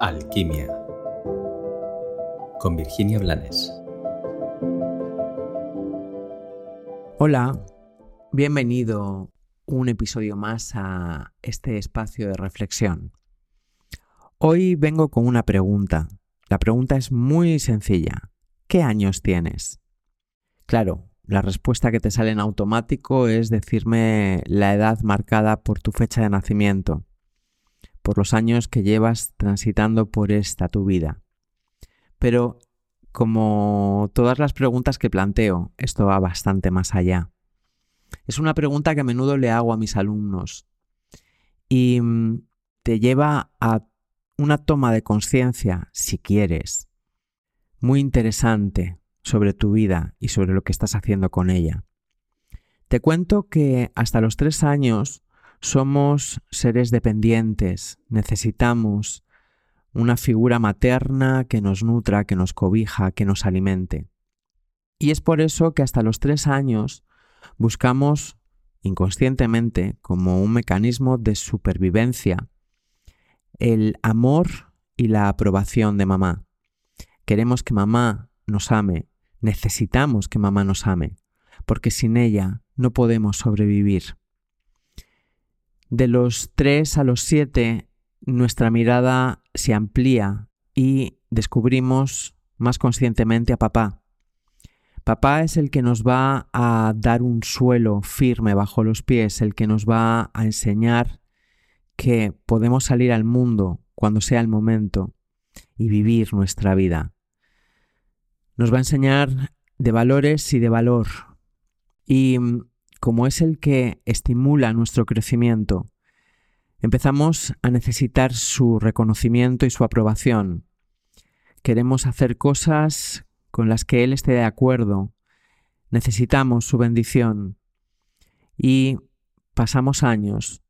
Alquimia con Virginia Blanes. Hola, bienvenido un episodio más a este espacio de reflexión. Hoy vengo con una pregunta. La pregunta es muy sencilla. ¿Qué años tienes? Claro, la respuesta que te sale en automático es decirme la edad marcada por tu fecha de nacimiento por los años que llevas transitando por esta tu vida. Pero como todas las preguntas que planteo, esto va bastante más allá. Es una pregunta que a menudo le hago a mis alumnos y mm, te lleva a una toma de conciencia, si quieres, muy interesante sobre tu vida y sobre lo que estás haciendo con ella. Te cuento que hasta los tres años somos seres dependientes, necesitamos una figura materna que nos nutra, que nos cobija, que nos alimente. Y es por eso que hasta los tres años buscamos inconscientemente, como un mecanismo de supervivencia, el amor y la aprobación de mamá. Queremos que mamá nos ame, necesitamos que mamá nos ame, porque sin ella no podemos sobrevivir. De los 3 a los 7, nuestra mirada se amplía y descubrimos más conscientemente a papá. Papá es el que nos va a dar un suelo firme bajo los pies, el que nos va a enseñar que podemos salir al mundo cuando sea el momento y vivir nuestra vida. Nos va a enseñar de valores y de valor. Y como es el que estimula nuestro crecimiento, empezamos a necesitar su reconocimiento y su aprobación. Queremos hacer cosas con las que Él esté de acuerdo. Necesitamos su bendición. Y pasamos años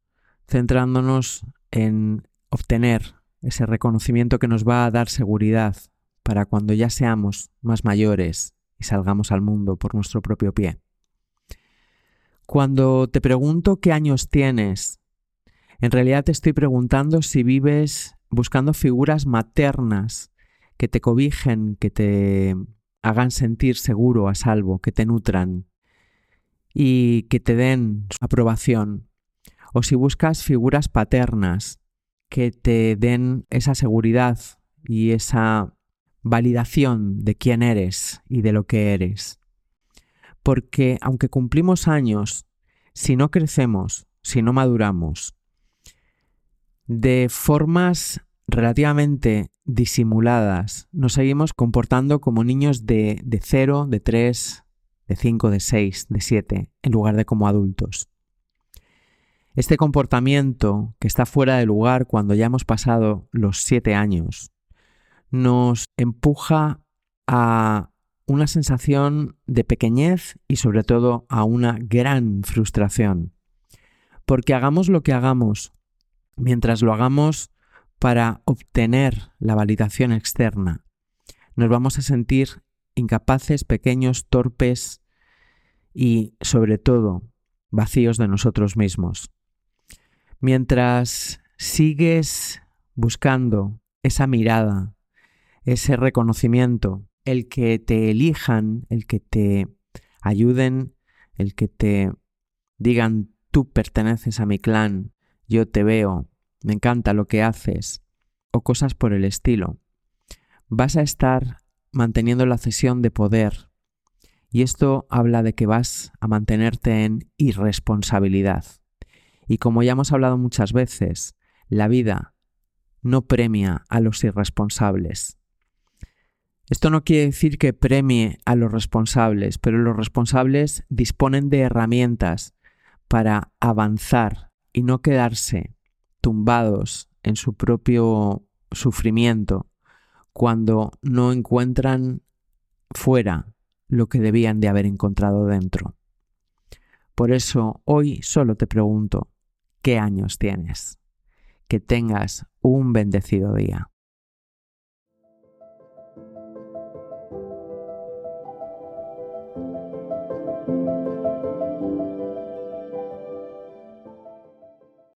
centrándonos en obtener ese reconocimiento que nos va a dar seguridad para cuando ya seamos más mayores y salgamos al mundo por nuestro propio pie. Cuando te pregunto qué años tienes, en realidad te estoy preguntando si vives buscando figuras maternas que te cobijen, que te hagan sentir seguro, a salvo, que te nutran y que te den aprobación. O si buscas figuras paternas que te den esa seguridad y esa validación de quién eres y de lo que eres porque aunque cumplimos años, si no crecemos, si no maduramos, de formas relativamente disimuladas, nos seguimos comportando como niños de, de 0, de 3, de 5, de 6, de 7, en lugar de como adultos. Este comportamiento que está fuera de lugar cuando ya hemos pasado los 7 años, nos empuja a una sensación de pequeñez y sobre todo a una gran frustración. Porque hagamos lo que hagamos, mientras lo hagamos para obtener la validación externa, nos vamos a sentir incapaces, pequeños, torpes y sobre todo vacíos de nosotros mismos. Mientras sigues buscando esa mirada, ese reconocimiento, el que te elijan, el que te ayuden, el que te digan tú perteneces a mi clan, yo te veo, me encanta lo que haces, o cosas por el estilo. Vas a estar manteniendo la cesión de poder. Y esto habla de que vas a mantenerte en irresponsabilidad. Y como ya hemos hablado muchas veces, la vida no premia a los irresponsables. Esto no quiere decir que premie a los responsables, pero los responsables disponen de herramientas para avanzar y no quedarse tumbados en su propio sufrimiento cuando no encuentran fuera lo que debían de haber encontrado dentro. Por eso hoy solo te pregunto, ¿qué años tienes? Que tengas un bendecido día.